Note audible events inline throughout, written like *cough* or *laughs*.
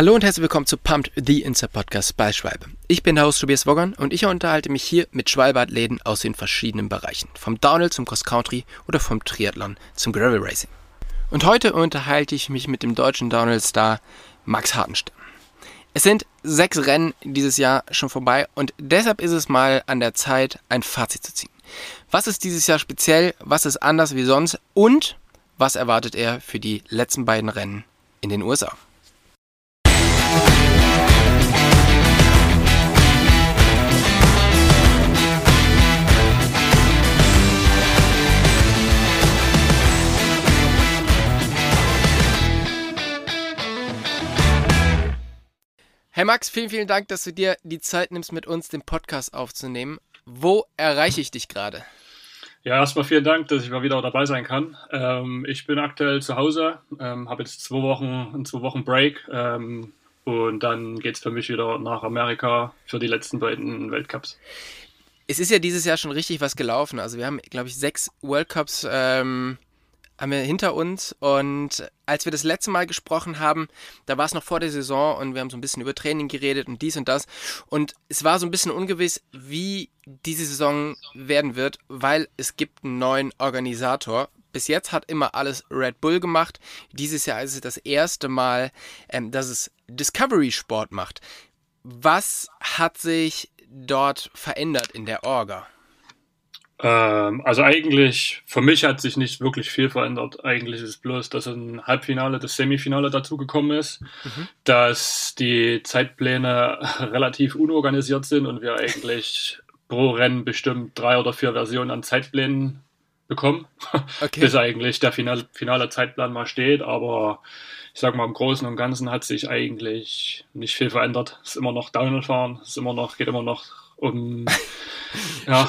Hallo und herzlich willkommen zu Pumped, the Inside Podcast bei Schwalbe. Ich bin der Host Tobias Woggern und ich unterhalte mich hier mit Schwalbe-Athleten aus den verschiedenen Bereichen. Vom Downhill zum Cross Country oder vom Triathlon zum Gravel Racing. Und heute unterhalte ich mich mit dem deutschen Downhill-Star Max Hartenstein. Es sind sechs Rennen dieses Jahr schon vorbei und deshalb ist es mal an der Zeit, ein Fazit zu ziehen. Was ist dieses Jahr speziell, was ist anders wie sonst und was erwartet er für die letzten beiden Rennen in den USA? Hey Max, vielen, vielen Dank, dass du dir die Zeit nimmst, mit uns den Podcast aufzunehmen. Wo erreiche ich dich gerade? Ja, erstmal vielen Dank, dass ich mal wieder dabei sein kann. Ähm, ich bin aktuell zu Hause, ähm, habe jetzt zwei Wochen, einen zwei Wochen Break ähm, und dann geht es für mich wieder nach Amerika für die letzten beiden Weltcups. Es ist ja dieses Jahr schon richtig was gelaufen. Also wir haben, glaube ich, sechs World Cups ähm, haben wir hinter uns. Und als wir das letzte Mal gesprochen haben, da war es noch vor der Saison und wir haben so ein bisschen über Training geredet und dies und das. Und es war so ein bisschen ungewiss, wie diese Saison werden wird, weil es gibt einen neuen Organisator. Bis jetzt hat immer alles Red Bull gemacht. Dieses Jahr ist es das erste Mal, ähm, dass es Discovery Sport macht. Was hat sich dort verändert in der Orga? Ähm, also eigentlich, für mich hat sich nicht wirklich viel verändert. Eigentlich ist es bloß, dass ein Halbfinale, das Semifinale dazugekommen ist, mhm. dass die Zeitpläne *laughs* relativ unorganisiert sind und wir eigentlich pro Rennen bestimmt drei oder vier Versionen an Zeitplänen bekommen, *laughs* okay. bis eigentlich der finale, finale Zeitplan mal steht. Aber ich sag mal, im Großen und Ganzen hat sich eigentlich nicht viel verändert. Es ist immer noch Downhill fahren, es ist immer noch, geht immer noch um *laughs* ja,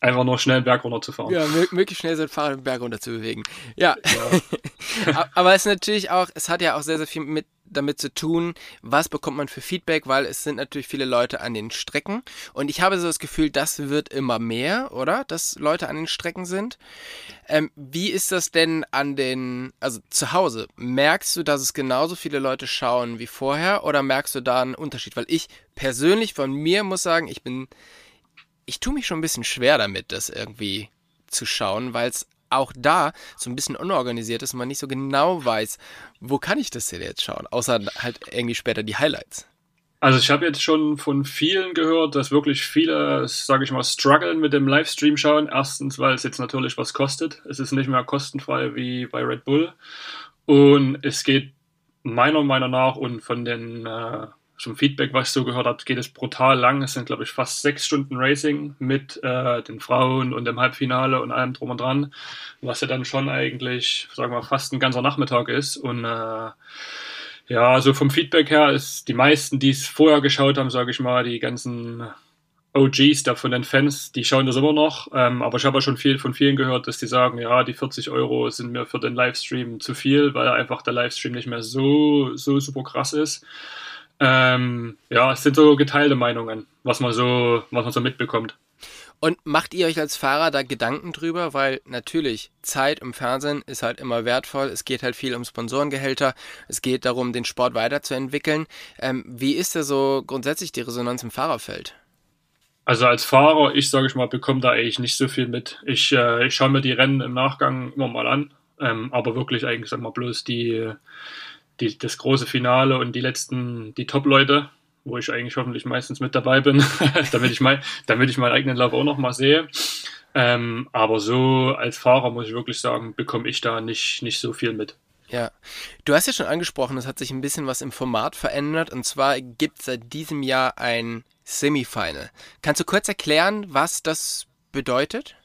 einfach nur schnell einen Berg runter zu fahren. Ja, möglichst schnell sein Fahrrad den Berg runter zu bewegen. Ja. ja. *laughs* Aber es ist natürlich auch, es hat ja auch sehr, sehr viel mit damit zu tun, was bekommt man für Feedback, weil es sind natürlich viele Leute an den Strecken und ich habe so das Gefühl, das wird immer mehr, oder? Dass Leute an den Strecken sind. Ähm, wie ist das denn an den, also zu Hause? Merkst du, dass es genauso viele Leute schauen wie vorher oder merkst du da einen Unterschied? Weil ich persönlich von mir muss sagen, ich bin ich tue mich schon ein bisschen schwer damit, das irgendwie zu schauen, weil es auch da so ein bisschen unorganisiert ist und man nicht so genau weiß, wo kann ich das denn jetzt schauen, außer halt irgendwie später die Highlights. Also ich habe jetzt schon von vielen gehört, dass wirklich viele, sage ich mal, strugglen mit dem Livestream schauen. Erstens, weil es jetzt natürlich was kostet. Es ist nicht mehr kostenfrei wie bei Red Bull. Und es geht meiner Meinung nach und von den äh, zum Feedback, was ich so gehört habe, geht es brutal lang. Es sind, glaube ich, fast sechs Stunden Racing mit äh, den Frauen und dem Halbfinale und allem drum und dran, was ja dann schon eigentlich, sagen wir, fast ein ganzer Nachmittag ist. Und äh, ja, also vom Feedback her ist die meisten, die es vorher geschaut haben, sage ich mal, die ganzen OGs da von den Fans, die schauen das immer noch. Ähm, aber ich habe ja schon viel von vielen gehört, dass die sagen, ja, die 40 Euro sind mir für den Livestream zu viel, weil einfach der Livestream nicht mehr so, so super krass ist. Ähm, ja, es sind so geteilte Meinungen, was man so, was man so mitbekommt. Und macht ihr euch als Fahrer da Gedanken drüber? Weil natürlich, Zeit im Fernsehen ist halt immer wertvoll. Es geht halt viel um Sponsorengehälter. Es geht darum, den Sport weiterzuentwickeln. Ähm, wie ist da so grundsätzlich die Resonanz im Fahrerfeld? Also als Fahrer, ich sage ich mal, bekomme da eigentlich nicht so viel mit. Ich, äh, ich schaue mir die Rennen im Nachgang immer mal an. Ähm, aber wirklich eigentlich, sag mal, bloß die, die, das große Finale und die letzten, die Top-Leute, wo ich eigentlich hoffentlich meistens mit dabei bin, *laughs* damit, ich mein, damit ich meinen eigenen Lauf auch noch mal sehe. Ähm, aber so als Fahrer muss ich wirklich sagen, bekomme ich da nicht, nicht so viel mit. Ja, du hast ja schon angesprochen, es hat sich ein bisschen was im Format verändert und zwar gibt es seit diesem Jahr ein Semifinal. Kannst du kurz erklären, was das bedeutet?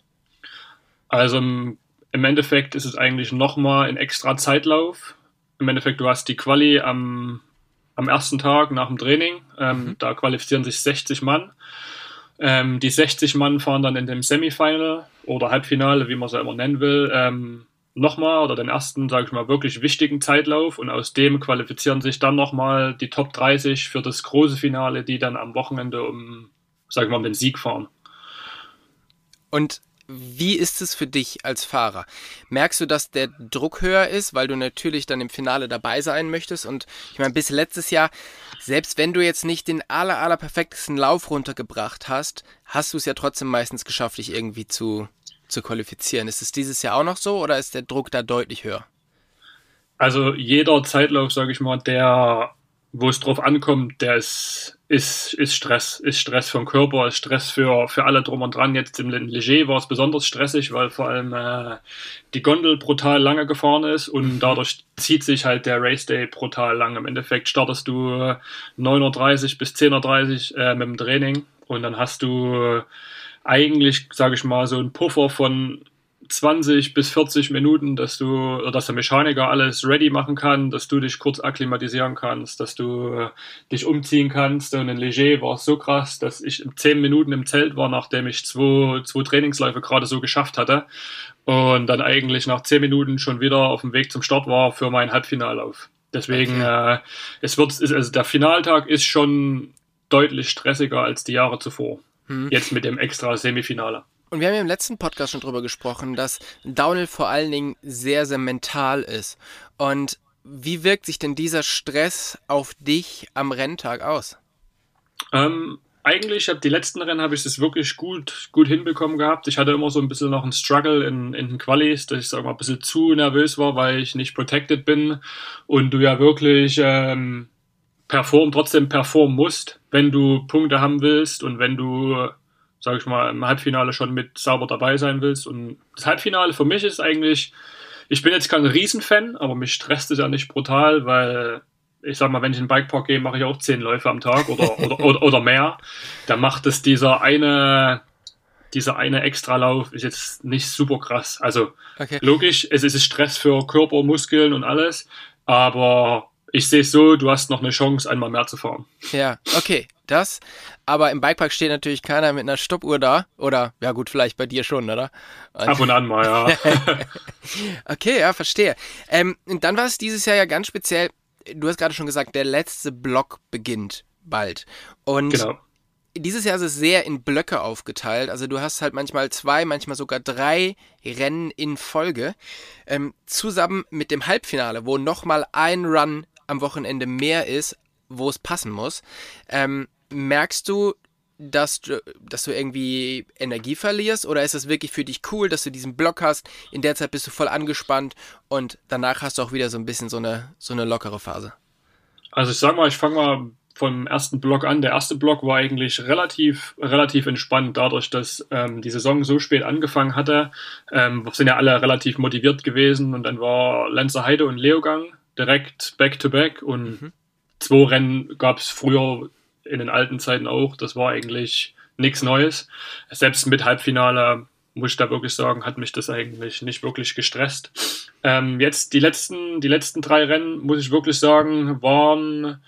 Also im Endeffekt ist es eigentlich nochmal ein extra Zeitlauf im Endeffekt, du hast die Quali am, am ersten Tag nach dem Training. Ähm, mhm. Da qualifizieren sich 60 Mann. Ähm, die 60 Mann fahren dann in dem Semifinal oder Halbfinale, wie man es ja immer nennen will, ähm, nochmal oder den ersten, sage ich mal, wirklich wichtigen Zeitlauf und aus dem qualifizieren sich dann nochmal die Top 30 für das große Finale, die dann am Wochenende um, sag ich mal, um den Sieg fahren. Und wie ist es für dich als Fahrer? Merkst du, dass der Druck höher ist, weil du natürlich dann im Finale dabei sein möchtest? Und ich meine, bis letztes Jahr, selbst wenn du jetzt nicht den aller, aller perfektesten Lauf runtergebracht hast, hast du es ja trotzdem meistens geschafft, dich irgendwie zu, zu qualifizieren. Ist es dieses Jahr auch noch so oder ist der Druck da deutlich höher? Also jeder Zeitlauf, sage ich mal, der, wo es drauf ankommt, der ist ist, ist Stress, ist Stress vom Körper, ist Stress für, für alle drum und dran. Jetzt im Leger war es besonders stressig, weil vor allem äh, die Gondel brutal lange gefahren ist und mhm. dadurch zieht sich halt der Race Day brutal lang. Im Endeffekt startest du 9.30 bis 10.30 Uhr äh, mit dem Training und dann hast du eigentlich, sage ich mal, so einen Puffer von 20 bis 40 Minuten, dass du, dass der Mechaniker alles ready machen kann, dass du dich kurz akklimatisieren kannst, dass du äh, dich umziehen kannst. Und in Leger war es so krass, dass ich 10 Minuten im Zelt war, nachdem ich zwei, zwei Trainingsläufe gerade so geschafft hatte. Und dann eigentlich nach 10 Minuten schon wieder auf dem Weg zum Start war für meinen Halbfinallauf. Deswegen, okay. äh, es wird, also der Finaltag ist schon deutlich stressiger als die Jahre zuvor. Hm. Jetzt mit dem extra Semifinale. Und wir haben ja im letzten Podcast schon drüber gesprochen, dass Downhill vor allen Dingen sehr, sehr mental ist. Und wie wirkt sich denn dieser Stress auf dich am Renntag aus? Ähm, eigentlich, hab, die letzten Rennen habe ich es wirklich gut, gut hinbekommen gehabt. Ich hatte immer so ein bisschen noch einen Struggle in, in den Qualis, dass ich sag mal, ein bisschen zu nervös war, weil ich nicht protected bin und du ja wirklich ähm, perform, trotzdem performen musst, wenn du Punkte haben willst und wenn du sage ich mal, im Halbfinale schon mit sauber dabei sein willst. Und das Halbfinale für mich ist eigentlich, ich bin jetzt kein Riesenfan, aber mich stresst es ja nicht brutal, weil ich sag mal, wenn ich in den Bikepark gehe, mache ich auch zehn Läufe am Tag oder, *laughs* oder, oder, oder mehr. Da macht es dieser eine, dieser eine Extralauf ist jetzt nicht super krass. Also okay. logisch, es ist Stress für Körper, Muskeln und alles, aber ich sehe es so, du hast noch eine Chance, einmal mehr zu fahren. Ja, okay, das. Aber im Bikepark steht natürlich keiner mit einer Stoppuhr da. Oder, ja gut, vielleicht bei dir schon, oder? Und Ab und an mal, ja. *laughs* okay, ja, verstehe. Ähm, und dann war es dieses Jahr ja ganz speziell, du hast gerade schon gesagt, der letzte Block beginnt bald. Und genau. dieses Jahr ist es sehr in Blöcke aufgeteilt. Also du hast halt manchmal zwei, manchmal sogar drei Rennen in Folge. Ähm, zusammen mit dem Halbfinale, wo nochmal ein Run am Wochenende mehr ist, wo es passen muss. Ähm, merkst du, dass du, dass du irgendwie Energie verlierst oder ist es wirklich für dich cool, dass du diesen Block hast? In der Zeit bist du voll angespannt und danach hast du auch wieder so ein bisschen so eine, so eine lockere Phase. Also ich sag mal, ich fange mal vom ersten Block an. Der erste Block war eigentlich relativ, relativ entspannt, dadurch, dass ähm, die Saison so spät angefangen hatte. Ähm, sind ja alle relativ motiviert gewesen und dann war Lenzer Heide und Leogang direkt back-to-back -back und mhm. zwei Rennen gab es früher in den alten Zeiten auch. Das war eigentlich nichts Neues. Selbst mit Halbfinale, muss ich da wirklich sagen, hat mich das eigentlich nicht wirklich gestresst. Ähm, jetzt die letzten, die letzten drei Rennen, muss ich wirklich sagen, waren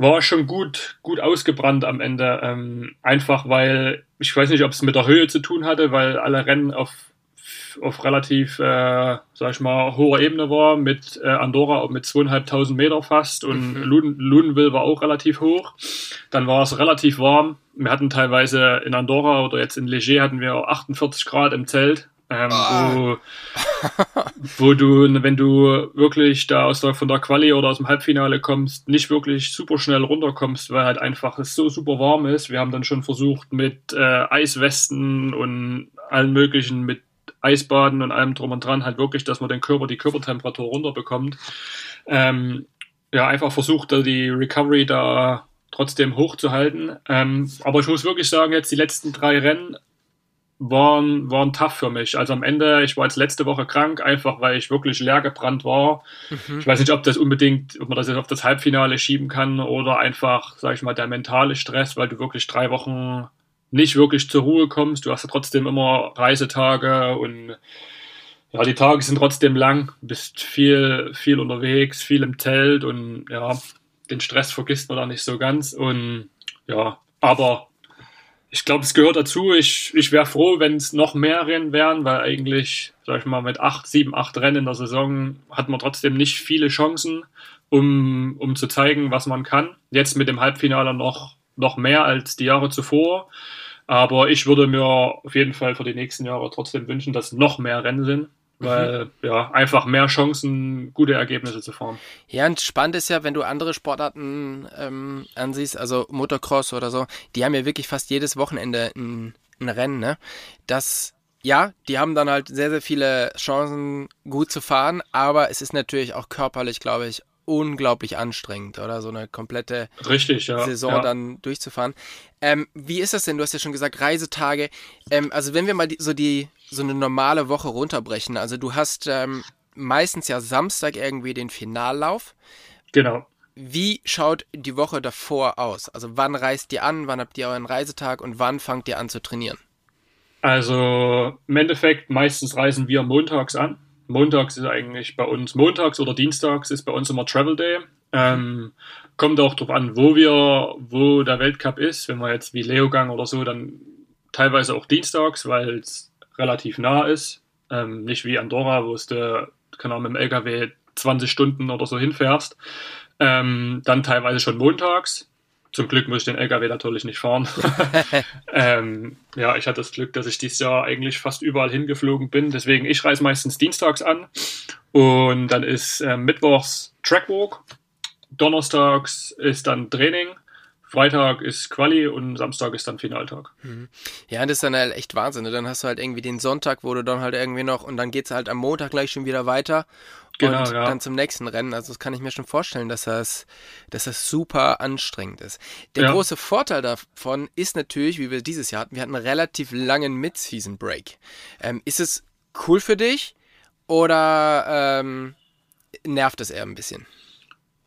war schon gut, gut ausgebrannt am Ende. Ähm, einfach weil, ich weiß nicht, ob es mit der Höhe zu tun hatte, weil alle Rennen auf auf relativ, äh, sag ich mal, hoher Ebene war, mit äh, Andorra mit zweieinhalbtausend Meter fast und mhm. Luden, Ludenville war auch relativ hoch. Dann war es relativ warm. Wir hatten teilweise in Andorra oder jetzt in Leger hatten wir 48 Grad im Zelt. Ähm, ah. wo, *laughs* wo du, wenn du wirklich da aus der, von der Quali oder aus dem Halbfinale kommst, nicht wirklich super schnell runterkommst, weil halt einfach es so super warm ist. Wir haben dann schon versucht mit äh, Eiswesten und allen möglichen, mit Eisbaden und allem drum und dran, halt wirklich, dass man den Körper, die Körpertemperatur runterbekommt. Ähm, ja, einfach versucht, die Recovery da trotzdem hochzuhalten. Ähm, aber ich muss wirklich sagen, jetzt die letzten drei Rennen waren, waren tough für mich. Also am Ende, ich war jetzt letzte Woche krank, einfach weil ich wirklich leer gebrannt war. Mhm. Ich weiß nicht, ob das unbedingt, ob man das jetzt auf das Halbfinale schieben kann oder einfach, sag ich mal, der mentale Stress, weil du wirklich drei Wochen nicht wirklich zur Ruhe kommst. Du hast ja trotzdem immer Reisetage und ja, die Tage sind trotzdem lang, bist viel, viel unterwegs, viel im Zelt und ja, den Stress vergisst man da nicht so ganz. Und ja, aber ich glaube, es gehört dazu. Ich, ich wäre froh, wenn es noch mehr Rennen wären, weil eigentlich, sag ich mal, mit acht, sieben, acht Rennen in der Saison hat man trotzdem nicht viele Chancen, um, um zu zeigen, was man kann. Jetzt mit dem Halbfinale noch, noch mehr als die Jahre zuvor. Aber ich würde mir auf jeden Fall für die nächsten Jahre trotzdem wünschen, dass noch mehr Rennen sind weil mhm. ja einfach mehr Chancen, gute Ergebnisse zu fahren. Ja, und spannend ist ja, wenn du andere Sportarten ähm, ansiehst, also Motocross oder so, die haben ja wirklich fast jedes Wochenende ein, ein Rennen, ne? Das ja, die haben dann halt sehr, sehr viele Chancen, gut zu fahren, aber es ist natürlich auch körperlich, glaube ich, unglaublich anstrengend, oder? So eine komplette Richtig, ja, Saison ja. dann durchzufahren. Ähm, wie ist das denn? Du hast ja schon gesagt, Reisetage. Ähm, also wenn wir mal die, so die so eine normale Woche runterbrechen. Also du hast ähm, meistens ja Samstag irgendwie den Finallauf. Genau. Wie schaut die Woche davor aus? Also wann reist ihr an, wann habt ihr euren Reisetag und wann fangt ihr an zu trainieren? Also im Endeffekt meistens reisen wir montags an. Montags ist eigentlich bei uns, montags oder dienstags ist bei uns immer Travel Day. Ähm, kommt auch darauf an, wo wir, wo der Weltcup ist. Wenn wir jetzt wie Leogang oder so, dann teilweise auch dienstags, weil es relativ nah ist. Ähm, nicht wie Andorra, wo du, keine Ahnung, mit dem LKW 20 Stunden oder so hinfährst. Ähm, dann teilweise schon montags. Zum Glück muss ich den LKW natürlich nicht fahren. *laughs* *laughs* ähm, ja, ich hatte das Glück, dass ich dieses Jahr eigentlich fast überall hingeflogen bin. Deswegen, ich reise meistens dienstags an. Und dann ist äh, mittwochs Trackwalk. Donnerstags ist dann Training. Freitag ist Quali und Samstag ist dann Finaltag. Mhm. Ja, das ist dann halt echt Wahnsinn. Ne? Dann hast du halt irgendwie den Sonntag, wo du dann halt irgendwie noch und dann geht es halt am Montag gleich schon wieder weiter. Genau, und ja. dann zum nächsten Rennen. Also das kann ich mir schon vorstellen, dass das, dass das super anstrengend ist. Der ja. große Vorteil davon ist natürlich, wie wir dieses Jahr hatten, wir hatten einen relativ langen Mid-Season-Break. Ähm, ist es cool für dich oder ähm, nervt es eher ein bisschen?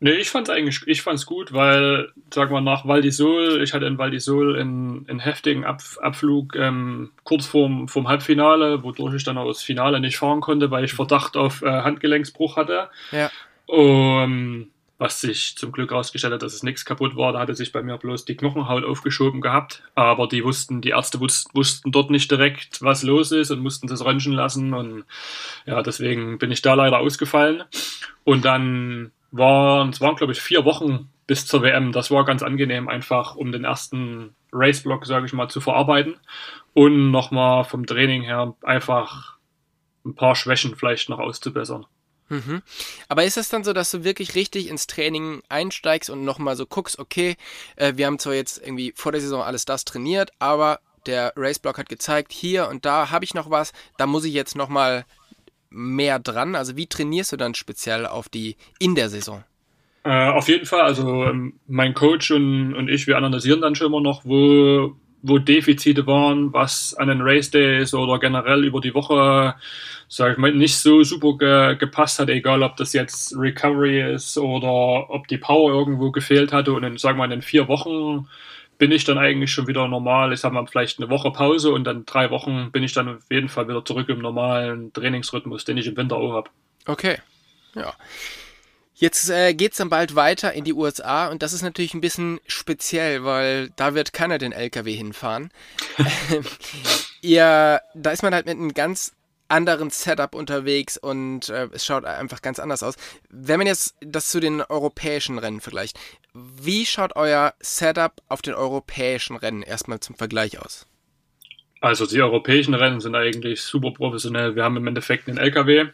Nee, ich fand's eigentlich, ich fand's gut, weil, sag mal, nach Val d'Isol, ich hatte in Val d'Isol einen, einen heftigen Ab, Abflug ähm, kurz vorm, vorm Halbfinale, wodurch ich dann auch das Finale nicht fahren konnte, weil ich Verdacht auf äh, Handgelenksbruch hatte. Ja. Um, was sich zum Glück herausgestellt hat, dass es nichts kaputt war. Da hatte sich bei mir bloß die Knochenhaut aufgeschoben gehabt. Aber die wussten, die Ärzte wussten, wussten dort nicht direkt, was los ist und mussten das röntgen lassen. Und ja, deswegen bin ich da leider ausgefallen. Und dann waren, es waren glaube ich vier Wochen bis zur WM. Das war ganz angenehm, einfach um den ersten Raceblock, sage ich mal, zu verarbeiten und nochmal vom Training her einfach ein paar Schwächen vielleicht noch auszubessern. Mhm. Aber ist es dann so, dass du wirklich richtig ins Training einsteigst und nochmal so guckst, okay, äh, wir haben zwar jetzt irgendwie vor der Saison alles das trainiert, aber der Raceblock hat gezeigt, hier und da habe ich noch was, da muss ich jetzt nochmal mehr dran? Also wie trainierst du dann speziell auf die in der Saison? Äh, auf jeden Fall, also ähm, mein Coach und, und ich, wir analysieren dann schon immer noch, wo, wo Defizite waren, was an den Race Days oder generell über die Woche, sag ich mal, nicht so super ge gepasst hat, egal ob das jetzt Recovery ist oder ob die Power irgendwo gefehlt hatte und in, sag mal, in den vier Wochen bin ich dann eigentlich schon wieder normal. Ich sag mal, vielleicht eine Woche Pause und dann drei Wochen bin ich dann auf jeden Fall wieder zurück im normalen Trainingsrhythmus, den ich im Winter auch habe. Okay. Ja. Jetzt äh, geht es dann bald weiter in die USA und das ist natürlich ein bisschen speziell, weil da wird keiner den LKW hinfahren. *laughs* Ihr, da ist man halt mit einem ganz anderen Setup unterwegs und äh, es schaut einfach ganz anders aus. Wenn man jetzt das zu den europäischen Rennen vergleicht, wie schaut euer Setup auf den europäischen Rennen erstmal zum Vergleich aus? Also die europäischen Rennen sind eigentlich super professionell. Wir haben im Endeffekt einen LKW,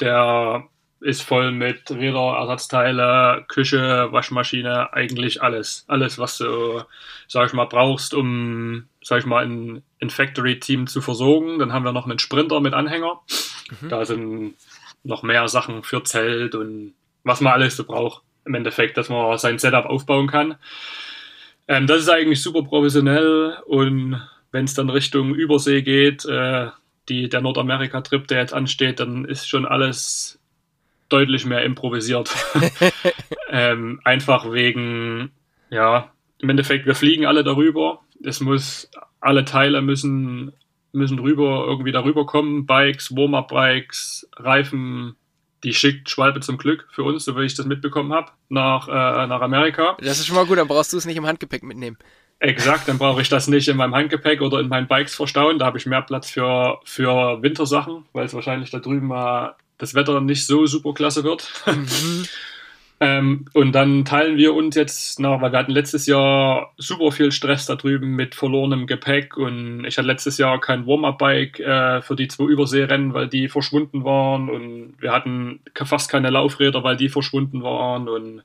der ist voll mit Räder, Ersatzteile, Küche, Waschmaschine, eigentlich alles. Alles, was du, sag ich mal, brauchst, um, sag ich mal, ein, ein Factory-Team zu versorgen. Dann haben wir noch einen Sprinter mit Anhänger. Mhm. Da sind noch mehr Sachen für Zelt und was man alles so braucht. Im Endeffekt, dass man sein Setup aufbauen kann. Ähm, das ist eigentlich super professionell und wenn es dann Richtung Übersee geht, äh, die, der Nordamerika-Trip, der jetzt ansteht, dann ist schon alles deutlich mehr improvisiert. *laughs* ähm, einfach wegen, ja, im Endeffekt, wir fliegen alle darüber. Es muss, alle Teile müssen, müssen rüber, irgendwie darüber kommen. Bikes, Warm-Up-Bikes, Reifen, die schickt Schwalbe zum Glück für uns, so wie ich das mitbekommen habe, nach, äh, nach Amerika. Das ist schon mal gut, dann brauchst du es nicht im Handgepäck mitnehmen. Exakt, dann brauche ich das nicht in meinem Handgepäck oder in meinen Bikes verstauen. Da habe ich mehr Platz für, für Wintersachen, weil es wahrscheinlich da drüben mal das Wetter nicht so super klasse wird. Mhm. *laughs* Ähm, und dann teilen wir uns jetzt noch, weil wir hatten letztes Jahr super viel Stress da drüben mit verlorenem Gepäck und ich hatte letztes Jahr kein Warm-Up-Bike äh, für die zwei Überseerennen, weil die verschwunden waren und wir hatten fast keine Laufräder, weil die verschwunden waren und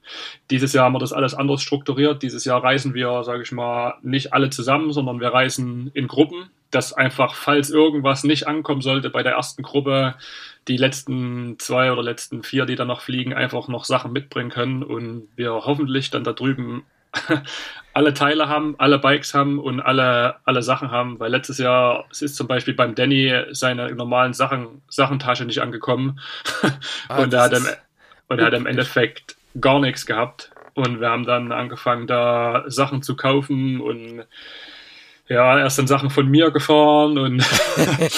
dieses Jahr haben wir das alles anders strukturiert. Dieses Jahr reisen wir, sage ich mal, nicht alle zusammen, sondern wir reisen in Gruppen, dass einfach, falls irgendwas nicht ankommen sollte bei der ersten Gruppe, die letzten zwei oder letzten vier, die dann noch fliegen, einfach noch Sachen mitbringen können und wir hoffentlich dann da drüben *laughs* alle Teile haben, alle Bikes haben und alle, alle Sachen haben, weil letztes Jahr es ist zum Beispiel beim Danny seine normalen Sachen, Sachentasche nicht angekommen. *laughs* Ah, und er hat, im, und er hat im Endeffekt gar nichts gehabt. Und wir haben dann angefangen da Sachen zu kaufen und ja, er ist dann Sachen von mir gefahren und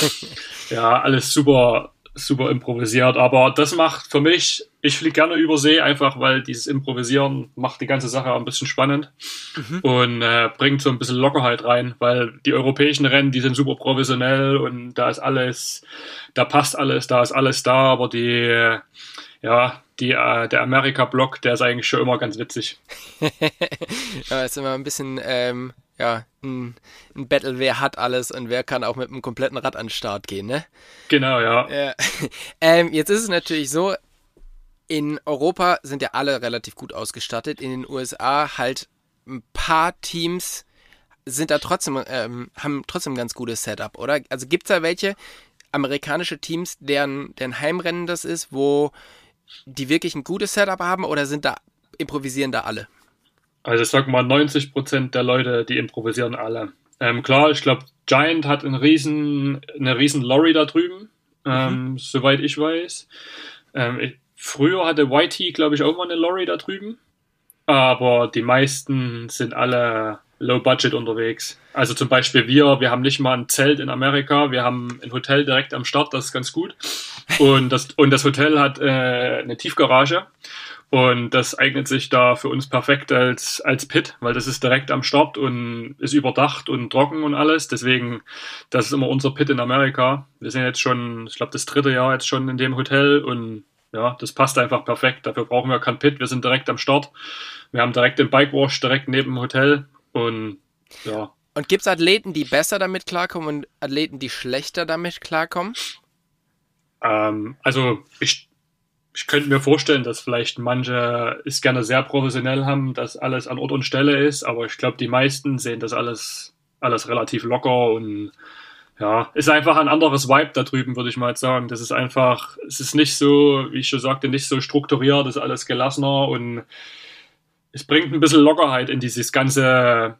*laughs* ja, alles super, super improvisiert. Aber das macht für mich, ich fliege gerne über See, einfach weil dieses Improvisieren macht die ganze Sache ein bisschen spannend mhm. und äh, bringt so ein bisschen Lockerheit rein, weil die europäischen Rennen, die sind super professionell und da ist alles, da passt alles, da ist alles da, aber die, ja, die, äh, der Amerika-Block, der ist eigentlich schon immer ganz witzig. *laughs* ja, ist immer ein bisschen ähm, ja, ein, ein, Battle, wer hat alles und wer kann auch mit einem kompletten Rad an den Start gehen, ne? Genau, ja. ja. *laughs* Ähm, jetzt ist es natürlich so, in Europa sind ja alle relativ gut ausgestattet, in den USA halt ein paar Teams sind da trotzdem, ähm, haben trotzdem ein ganz gutes Setup, oder? Also gibt es da welche amerikanische Teams, deren, deren Heimrennen das ist, wo die wirklich ein gutes Setup haben oder sind da, improvisieren da alle? Also ich sag mal, 90% der Leute, die improvisieren alle. Ähm, klar, ich glaube, Giant hat einen riesen, eine riesen Lorry da drüben, ähm, mhm. soweit ich weiß. Ähm, ich, früher hatte YT, glaube ich, auch mal eine Lorry da drüben. Aber die meisten sind alle low budget unterwegs. Also zum Beispiel wir, wir haben nicht mal ein Zelt in Amerika, wir haben ein Hotel direkt am Start, das ist ganz gut. *laughs* Und das, und das Hotel hat äh, eine Tiefgarage. Und das eignet sich da für uns perfekt als, als Pit, weil das ist direkt am Start und ist überdacht und trocken und alles. Deswegen, das ist immer unser Pit in Amerika. Wir sind jetzt schon, ich glaube, das dritte Jahr jetzt schon in dem Hotel und ja, das passt einfach perfekt. Dafür brauchen wir kein Pit. Wir sind direkt am Start. Wir haben direkt den Bike Wash direkt neben dem Hotel und ja. Und gibt es Athleten, die besser damit klarkommen und Athleten, die schlechter damit klarkommen? Ähm, also ich ich könnte mir vorstellen, dass vielleicht manche es gerne sehr professionell haben, dass alles an Ort und Stelle ist, aber ich glaube, die meisten sehen das alles, alles relativ locker und ja, ist einfach ein anderes Vibe da drüben, würde ich mal sagen. Das ist einfach, es ist nicht so, wie ich schon sagte, nicht so strukturiert, ist alles gelassener und es bringt ein bisschen Lockerheit in dieses ganze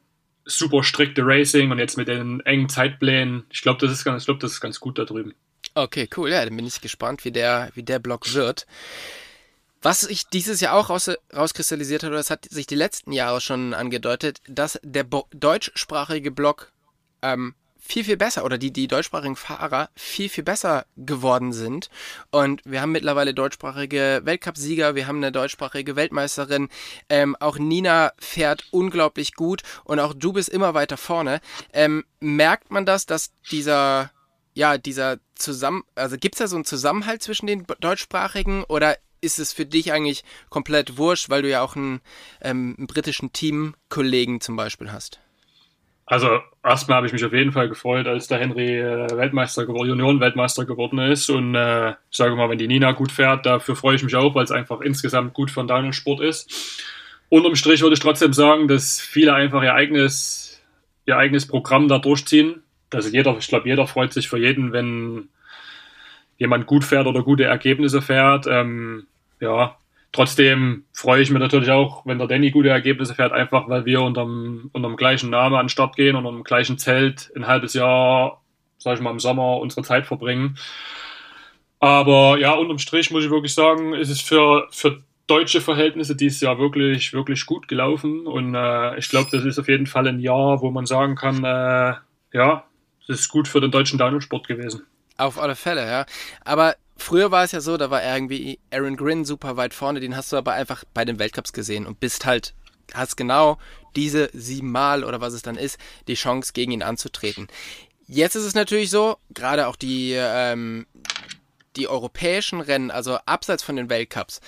super strikte Racing und jetzt mit den engen Zeitplänen. Ich glaube, das ist ich glaube, das ist ganz gut da drüben. Okay, cool. Ja, dann bin ich gespannt, wie der, wie der Block wird. Was sich dieses Jahr auch raus, rauskristallisiert hat, oder das hat sich die letzten Jahre schon angedeutet, dass der Bo deutschsprachige Block ähm, viel, viel besser oder die, die deutschsprachigen Fahrer viel, viel besser geworden sind. Und wir haben mittlerweile deutschsprachige Weltcupsieger, wir haben eine deutschsprachige Weltmeisterin. Ähm, auch Nina fährt unglaublich gut und auch du bist immer weiter vorne. Ähm, merkt man das, dass dieser ja, dieser Zusammen, also gibt es da so einen Zusammenhalt zwischen den deutschsprachigen oder ist es für dich eigentlich komplett wurscht, weil du ja auch einen, ähm, einen britischen Teamkollegen zum Beispiel hast? Also erstmal habe ich mich auf jeden Fall gefreut, als der Henry äh, Weltmeister geworden, Junioren-Weltmeister geworden ist. Und äh, ich sage mal, wenn die Nina gut fährt, dafür freue ich mich auch, weil es einfach insgesamt gut für den Sport ist. Unterm Strich würde ich trotzdem sagen, dass viele einfach ihr eigenes, ihr eigenes Programm da durchziehen also jeder, ich glaube, jeder freut sich für jeden, wenn jemand gut fährt oder gute Ergebnisse fährt. Ähm, ja, trotzdem freue ich mich natürlich auch, wenn der Danny gute Ergebnisse fährt, einfach weil wir unterm, unterm gleichen Namen an den Start gehen und unterm gleichen Zelt ein halbes Jahr, sag ich mal, im Sommer unsere Zeit verbringen. Aber ja, unterm Strich muss ich wirklich sagen, ist es für, für deutsche Verhältnisse dieses Jahr wirklich, wirklich gut gelaufen. Und äh, ich glaube, das ist auf jeden Fall ein Jahr, wo man sagen kann, äh, ja, das ist gut für den deutschen Downhill-Sport gewesen. Auf alle Fälle, ja. Aber früher war es ja so, da war irgendwie Aaron Grin super weit vorne, den hast du aber einfach bei den Weltcups gesehen und bist halt, hast genau diese siebenmal oder was es dann ist, die Chance gegen ihn anzutreten. Jetzt ist es natürlich so, gerade auch die, ähm, die europäischen Rennen, also abseits von den Weltcups,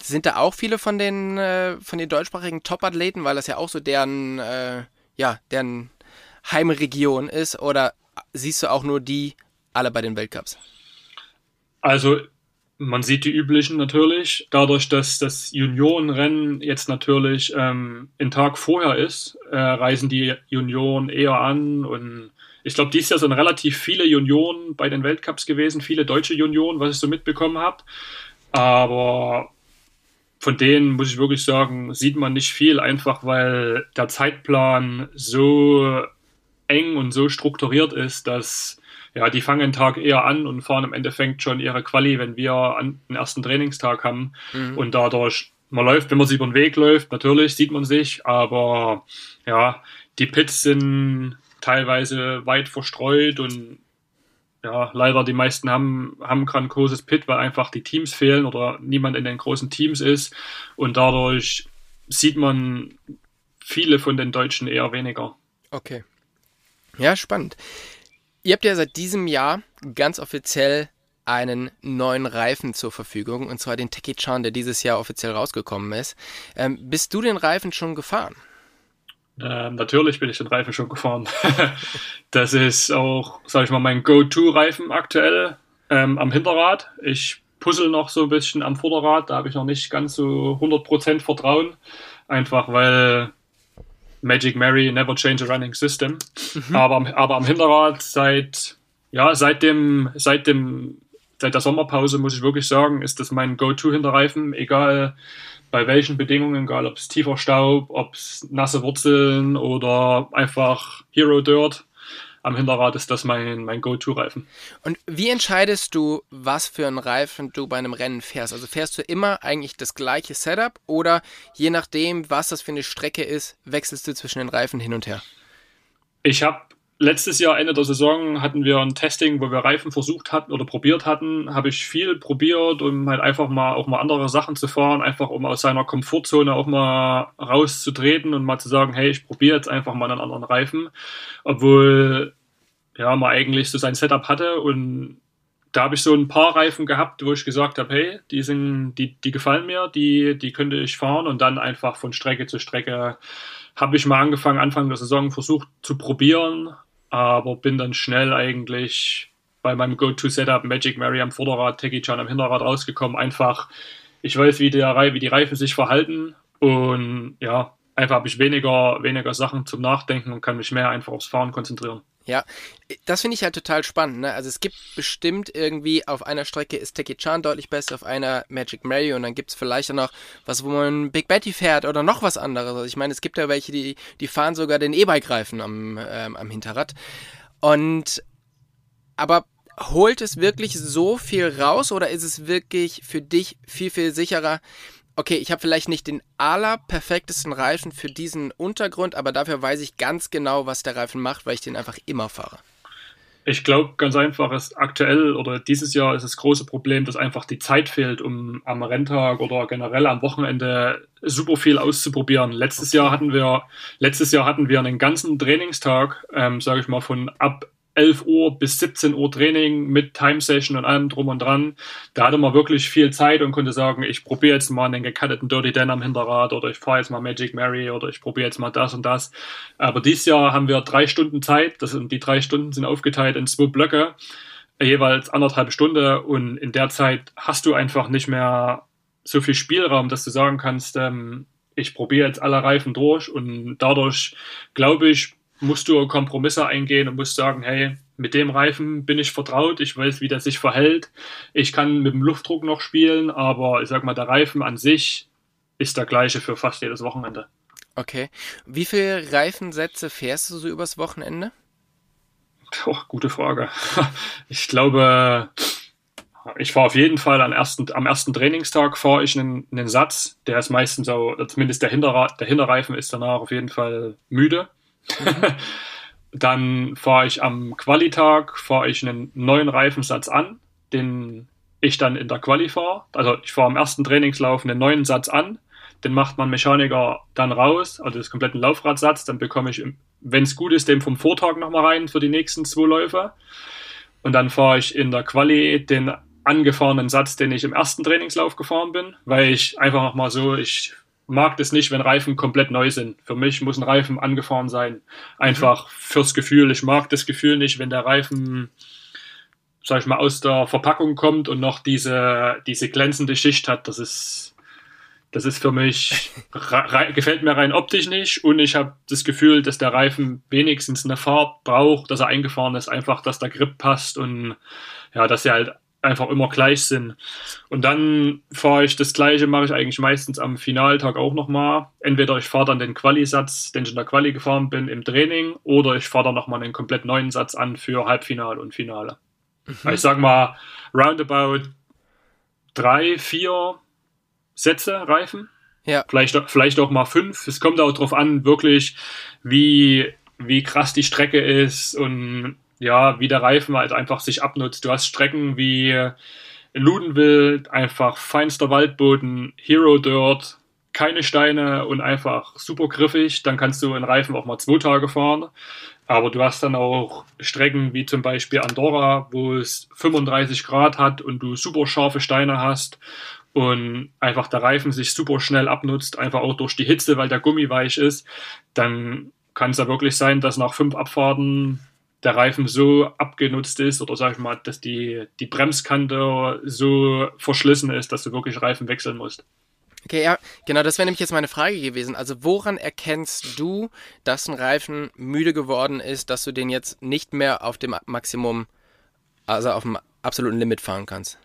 sind da auch viele von den, äh, von den deutschsprachigen Top-Athleten, weil das ja auch so deren, äh, ja, deren Heimregion ist? Oder siehst du auch nur die alle bei den Weltcups? Also man sieht die üblichen natürlich. Dadurch, dass das Juniorenrennen jetzt natürlich ähm, einen Tag vorher ist, äh, reisen die Junioren eher an. Und ich glaube, dieses Jahr sind relativ viele Junioren bei den Weltcups gewesen, viele deutsche Junioren, was ich so mitbekommen habe. Aber von denen muss ich wirklich sagen, sieht man nicht viel, einfach weil der Zeitplan so eng und so strukturiert ist, dass ja, die fangen einen Tag eher an und fahren im Endeffekt schon ihre Quali, wenn wir an den ersten Trainingstag haben. Mhm. Und dadurch, man läuft, wenn man sich über den Weg läuft, natürlich sieht man sich, aber ja, die Pits sind teilweise weit verstreut und ja, leider die meisten haben, haben gerade ein großes Pit, weil einfach die Teams fehlen oder niemand in den großen Teams ist und dadurch sieht man viele von den Deutschen eher weniger. Okay. Ja, spannend. Ihr habt ja seit diesem Jahr ganz offiziell einen neuen Reifen zur Verfügung, und zwar den Techie Chan, der dieses Jahr offiziell rausgekommen ist. Ähm, bist du den Reifen schon gefahren? Ähm, natürlich bin ich den Reifen schon gefahren. *laughs* das ist auch, sag ich mal, mein Go-To-Reifen aktuell ähm, am Hinterrad. Ich puzzle noch so ein bisschen am Vorderrad, da habe ich noch nicht ganz so 100% Vertrauen. Einfach weil Magic Mary, Never Change a Running System. Mhm. Aber, aber am Hinterrad seit, ja, seit dem, seit dem, seit der Sommerpause muss ich wirklich sagen, ist das mein Go-To-Hinterreifen, egal bei welchen Bedingungen, egal ob es tiefer Staub, ob es nasse Wurzeln oder einfach Hero Dirt am Hinterrad ist das mein, mein Go-To-Reifen. Und wie entscheidest du, was für einen Reifen du bei einem Rennen fährst? Also fährst du immer eigentlich das gleiche Setup oder je nachdem, was das für eine Strecke ist, wechselst du zwischen den Reifen hin und her? Ich habe letztes Jahr, Ende der Saison, hatten wir ein Testing, wo wir Reifen versucht hatten oder probiert hatten. Habe ich viel probiert, um halt einfach mal auch mal andere Sachen zu fahren, einfach um aus seiner Komfortzone auch mal rauszutreten und mal zu sagen, hey, ich probiere jetzt einfach mal einen anderen Reifen. Obwohl ja, man eigentlich so sein Setup hatte und da habe ich so ein paar Reifen gehabt, wo ich gesagt habe, hey, die sind, die, die gefallen mir, die, die könnte ich fahren und dann einfach von Strecke zu Strecke habe ich mal angefangen, Anfang der Saison versucht zu probieren, aber bin dann schnell eigentlich bei meinem Go-To-Setup Magic Mary am Vorderrad, Techie Chan am Hinterrad rausgekommen. Einfach, ich weiß, wie, der, wie die Reifen sich verhalten und ja, einfach habe ich weniger, weniger Sachen zum Nachdenken und kann mich mehr einfach aufs Fahren konzentrieren. Ja, das finde ich halt total spannend. Ne? Also es gibt bestimmt irgendwie auf einer Strecke ist Teki Chan deutlich besser, auf einer Magic Mary und dann gibt es vielleicht auch noch was, wo man Big Betty fährt oder noch was anderes. Also ich meine, es gibt ja welche, die, die fahren sogar den E-Bike-Reifen am, ähm, am Hinterrad. Und aber holt es wirklich so viel raus oder ist es wirklich für dich viel, viel sicherer, okay, ich habe vielleicht nicht den allerperfektesten Reifen für diesen Untergrund, aber dafür weiß ich ganz genau, was der Reifen macht, weil ich den einfach immer fahre. Ich glaube ganz einfach, ist aktuell oder dieses Jahr ist das große Problem, dass einfach die Zeit fehlt, um am Renntag oder generell am Wochenende super viel auszuprobieren. Letztes. Jahr hatten wir, letztes Jahr hatten wir einen ganzen Trainingstag, ähm, sage ich mal, von ab 11 Uhr bis 17 Uhr Training mit Time Session und allem drum und dran. Da hatte man wirklich viel Zeit und konnte sagen, ich probiere jetzt mal einen gecutteten Dirty Den am Hinterrad oder ich fahre jetzt mal Magic Mary oder ich probiere jetzt mal das und das. Aber dieses Jahr haben wir drei Stunden Zeit. Das sind, die drei Stunden sind aufgeteilt in zwei Blöcke, jeweils anderthalb Stunden und in der Zeit hast du einfach nicht mehr so viel Spielraum, dass du sagen kannst, ähm, ich probiere jetzt alle Reifen durch und dadurch glaube ich, musst du Kompromisse eingehen und musst sagen, hey, mit dem Reifen bin ich vertraut, ich weiß, wie der sich verhält. Ich kann mit dem Luftdruck noch spielen, aber ich sag mal, der Reifen an sich ist der gleiche für fast jedes Wochenende. Okay. Wie viele Reifensätze fährst du so übers Wochenende? Oh, gute Frage. *laughs* Ich glaube, ich fahre auf jeden Fall am ersten, am ersten Trainingstag fahre ich einen, einen Satz, der ist meistens so, zumindest der, Hinterrad, der Hinterreifen ist danach auf jeden Fall müde. *laughs* Dann fahre ich am Qualitag fahre ich einen neuen Reifensatz an, den ich dann in der Quali fahre. Also ich fahre am ersten Trainingslauf einen neuen Satz an, den macht man Mechaniker dann raus, also das kompletten Laufradsatz, dann bekomme ich, wenn es gut ist, den vom Vortag nochmal rein für die nächsten zwei Läufe. Und dann fahre ich in der Quali den angefahrenen Satz, den ich im ersten Trainingslauf gefahren bin, weil ich einfach nochmal so, ich mag das nicht, wenn Reifen komplett neu sind. Für mich muss ein Reifen angefahren sein. Einfach fürs Gefühl. Ich mag das Gefühl nicht, wenn der Reifen, sag ich mal, aus der Verpackung kommt und noch diese, diese glänzende Schicht hat. Das ist, das ist für mich, *laughs* gefällt mir rein optisch nicht. Und ich habe das Gefühl, dass der Reifen wenigstens eine Farbe braucht, dass er eingefahren ist, einfach, dass der Grip passt und ja, dass er halt einfach immer gleich sind. Und dann fahre ich das gleiche, mache ich eigentlich meistens am Finaltag auch nochmal. Entweder ich fahre dann den Quali-Satz, den ich in der Quali gefahren bin, im Training, oder ich fahre dann nochmal einen komplett neuen Satz an für Halbfinale und Finale. Mhm. Ich sag mal, roundabout drei, vier Sätze Reifen. Ja. Vielleicht, vielleicht auch mal fünf. Es kommt auch darauf an, wirklich, wie, wie krass die Strecke ist und ja, wie der Reifen halt einfach sich abnutzt. Du hast Strecken wie Ludenwild, einfach feinster Waldboden, Hero Dirt, keine Steine und einfach super griffig. Dann kannst du einen Reifen auch mal zwei Tage fahren. Aber du hast dann auch Strecken wie zum Beispiel Andorra, wo es 35 Grad hat und du super scharfe Steine hast und einfach der Reifen sich super schnell abnutzt, einfach auch durch die Hitze, weil der Gummi weich ist. Dann kann es ja wirklich sein, dass nach fünf Abfahrten der Reifen so abgenutzt ist oder sag ich mal, dass die, die Bremskante so verschlissen ist, dass du wirklich Reifen wechseln musst. Okay, ja, genau, das wäre nämlich jetzt meine Frage gewesen. Also woran erkennst du, dass ein Reifen müde geworden ist, dass du den jetzt nicht mehr auf dem Maximum, also auf dem absoluten Limit fahren kannst?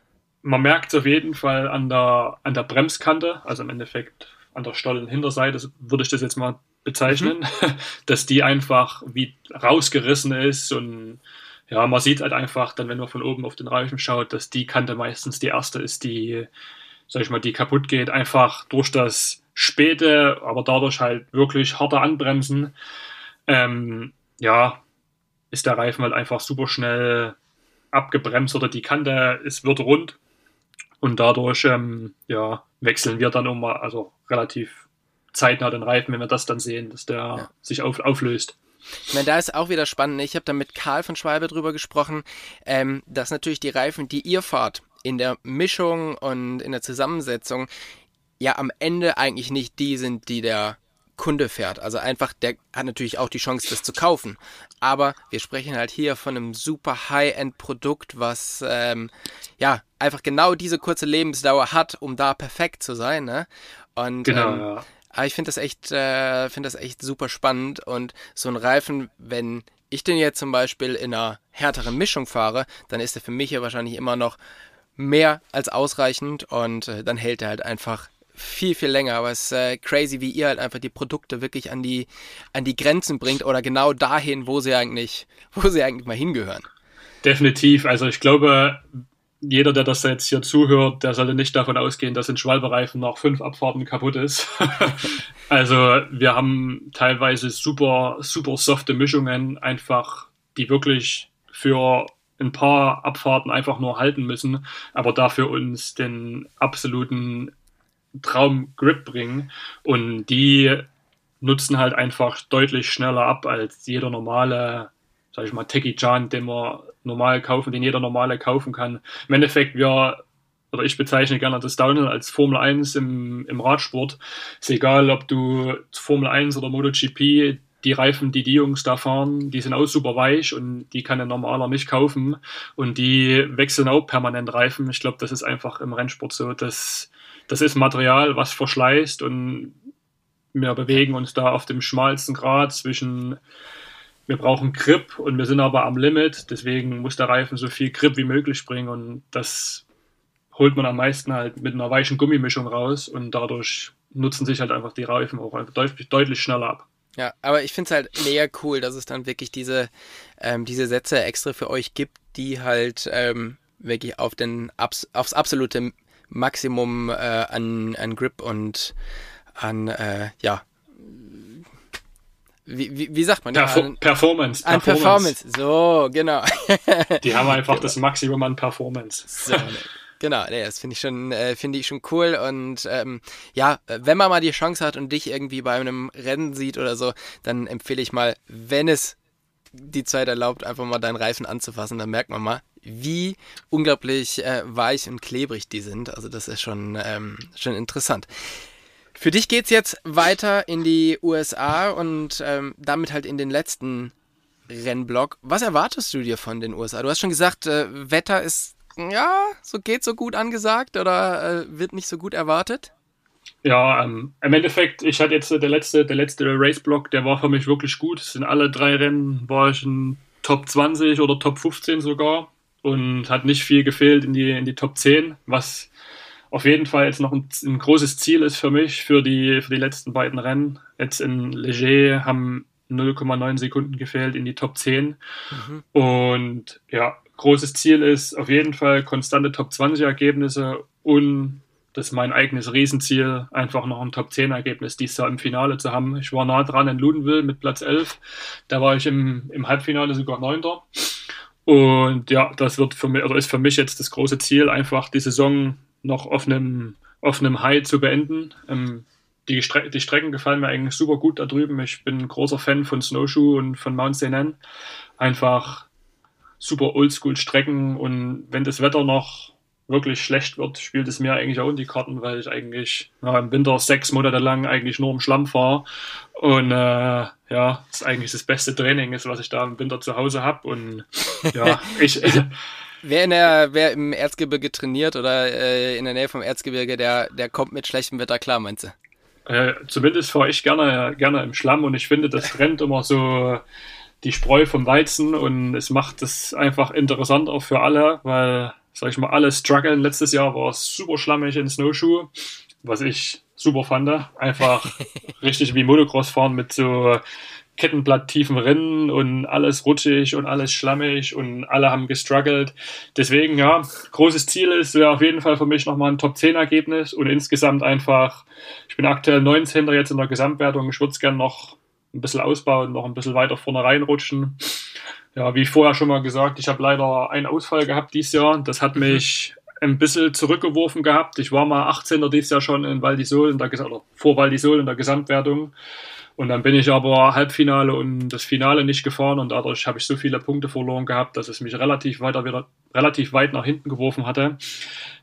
Man merkt es auf jeden Fall an der, an der Bremskante, also im Endeffekt an der Stollenhinterseite, würde ich das jetzt mal bezeichnen, mhm. *laughs* dass die einfach wie rausgerissen ist und ja, man sieht halt einfach dann, wenn man von oben auf den Reifen schaut, dass die Kante meistens die erste ist, die, sag ich mal, die kaputt geht, einfach durch das späte, aber dadurch halt wirklich harte Anbremsen, ähm, ja, ist der Reifen halt einfach super schnell abgebremst oder die Kante ist, wird rund und dadurch, ähm, ja, wechseln wir dann immer, also relativ zeitnah den Reifen, wenn wir das dann sehen, dass der ja. sich auf, auflöst. Ich meine, da ist auch wieder spannend. Ich habe da mit Karl von Schwalbe drüber gesprochen, ähm, dass natürlich die Reifen, die ihr fahrt, in der Mischung und in der Zusammensetzung ja am Ende eigentlich nicht die sind, die der Kunde fährt. Also einfach, der hat natürlich auch die Chance, das zu kaufen. Aber wir sprechen halt hier von einem super High-End-Produkt, was ähm, ja einfach genau diese kurze Lebensdauer hat, um da perfekt zu sein. Ne? Und genau, ähm, ja. Aber ich finde das echt, äh, finde das echt super spannend und so ein Reifen, wenn ich den jetzt zum Beispiel in einer härteren Mischung fahre, dann ist er für mich ja wahrscheinlich immer noch mehr als ausreichend und äh, dann hält er halt einfach viel, viel länger. Aber es ist äh, crazy, wie ihr halt einfach die Produkte wirklich an die, an die Grenzen bringt oder genau dahin, wo sie eigentlich, wo sie eigentlich mal hingehören. Definitiv. Also ich glaube, jeder, der das jetzt hier zuhört, der sollte nicht davon ausgehen, dass ein Schwalbereifen nach fünf Abfahrten kaputt ist. *laughs* also wir haben teilweise super, super softe Mischungen, einfach, die wirklich für ein paar Abfahrten einfach nur halten müssen, aber dafür uns den absoluten Traum-Grip bringen. Und die nutzen halt einfach deutlich schneller ab als jeder normale, sag ich mal, Techie Jan, den man normal kaufen, den jeder normale kaufen kann. Im Endeffekt, wir, oder ich bezeichne gerne das Downhill als Formel 1 im, im Radsport. Ist egal, ob du Formel 1 oder MotoGP, die Reifen, die die Jungs da fahren, die sind auch super weich und die kann ein normaler nicht kaufen. Und die wechseln auch permanent Reifen. Ich glaube, das ist einfach im Rennsport so. Das, das ist Material, was verschleißt und wir bewegen uns da auf dem schmalsten Grad zwischen wir brauchen Grip und wir sind aber am Limit, deswegen muss der Reifen so viel Grip wie möglich bringen und das holt man am meisten halt mit einer weichen Gummimischung raus und dadurch nutzen sich halt einfach die Reifen auch deutlich, deutlich schneller ab. Ja, aber ich finde es halt mega cool, dass es dann wirklich diese, ähm, diese Sätze extra für euch gibt, die halt ähm, wirklich auf den Abs aufs absolute Maximum äh, an, an Grip und an äh, ja, wie, wie, wie sagt man? Perf ja, Performance. An Performance. So, genau. Die haben einfach genau. das Maximum an Performance. So, genau, nee, das finde ich schon, äh, finde ich schon cool. Und ähm, ja, wenn man mal die Chance hat und dich irgendwie bei einem Rennen sieht oder so, dann empfehle ich mal, wenn es die Zeit erlaubt, einfach mal deinen Reifen anzufassen, dann merkt man mal, wie unglaublich äh, weich und klebrig die sind. Also das ist schon, ähm, schon interessant. Für dich geht es jetzt weiter in die USA und ähm, damit halt in den letzten Rennblock. Was erwartest du dir von den USA? Du hast schon gesagt, äh, Wetter ist ja so geht so gut angesagt oder äh, wird nicht so gut erwartet. Ja, ähm, im Endeffekt, ich hatte jetzt äh, der letzte, der letzte Race-Block, der war für mich wirklich gut. Es sind alle drei Rennen, war ich in Top 20 oder Top 15 sogar und hat nicht viel gefehlt in die, in die Top 10, was auf jeden Fall jetzt noch ein, ein, großes Ziel ist für mich für die, für die letzten beiden Rennen. Jetzt in Leger haben 0,9 Sekunden gefehlt in die Top 10. Mhm. Und ja, großes Ziel ist auf jeden Fall konstante Top 20 Ergebnisse und das ist mein eigenes Riesenziel, einfach noch ein Top 10 Ergebnis dieses Jahr im Finale zu haben. Ich war nah dran in Ludenville mit Platz 11. Da war ich im, im Halbfinale sogar Neunter. Und ja, das wird für mich, oder ist für mich jetzt das große Ziel, einfach die Saison noch auf einem, auf einem High zu beenden. Ähm, die, Stre die Strecken gefallen mir eigentlich super gut da drüben. Ich bin ein großer Fan von Snowshoe und von Mount St. Einfach super Oldschool-Strecken und wenn das Wetter noch wirklich schlecht wird, spielt es mir eigentlich auch in die Karten, weil ich eigentlich na, im Winter sechs Monate lang eigentlich nur im Schlamm fahre und äh, ja, das ist eigentlich das beste Training ist, was ich da im Winter zu Hause habe und ja, ich... Wer, in der, wer im Erzgebirge trainiert oder äh, in der Nähe vom Erzgebirge, der, der kommt mit schlechtem Wetter klar, meinst du? Äh, zumindest fahre ich gerne, gerne im Schlamm und ich finde, das trennt immer so die Spreu vom Weizen und es macht es einfach interessant auch für alle, weil sag ich mal, alle strugglen. Letztes Jahr war es super schlammig in Snowshoe, was ich super fand. Einfach *laughs* richtig wie Motocross fahren mit so kettenblatttiefen Rennen und alles rutschig und alles schlammig und alle haben gestruggelt. Deswegen, ja, großes Ziel ist, wäre auf jeden Fall für mich nochmal ein Top 10 Ergebnis und insgesamt einfach, ich bin aktuell 19. jetzt in der Gesamtwertung, ich würde es gerne noch ein bisschen ausbauen, noch ein bisschen weiter vorne reinrutschen ja, wie vorher schon mal gesagt, ich habe leider einen Ausfall gehabt dieses Jahr. Das hat mhm. mich ein bisschen zurückgeworfen gehabt. Ich war mal 18er dieses Jahr schon in Val d'Isole, in der, oder vor Val d'Isole in der Gesamtwertung. Und dann bin ich aber Halbfinale und das Finale nicht gefahren und dadurch habe ich so viele Punkte verloren gehabt, dass es mich relativ weiter wieder relativ weit nach hinten geworfen hatte.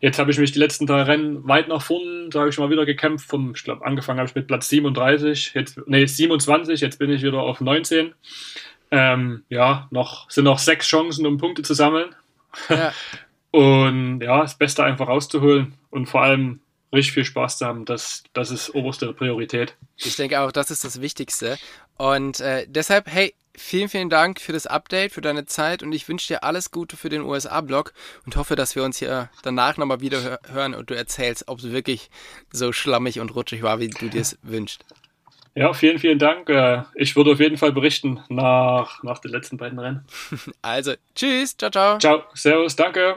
Jetzt habe ich mich die letzten drei Rennen weit nach vorn, sage ich mal, wieder gekämpft. Vom, ich glaube, angefangen habe ich mit Platz 37, jetzt, nee, 27, jetzt bin ich wieder auf 19. Ähm, ja, noch, sind noch sechs Chancen, um Punkte zu sammeln. Ja. *laughs* und ja, das Beste einfach rauszuholen und vor allem richtig viel Spaß zu haben, das, das ist oberste Priorität. Ich denke auch, das ist das Wichtigste. Und äh, deshalb, hey, vielen, vielen Dank für das Update, für deine Zeit und ich wünsche dir alles Gute für den USA-Blog und hoffe, dass wir uns hier danach nochmal wieder hören und du erzählst, ob es wirklich so schlammig und rutschig war, wie du dir es wünschst. Ja, vielen, vielen Dank. Äh, ich würde auf jeden Fall berichten nach, nach den letzten beiden Rennen. *laughs* Also, tschüss, ciao, ciao. Ciao, servus, danke.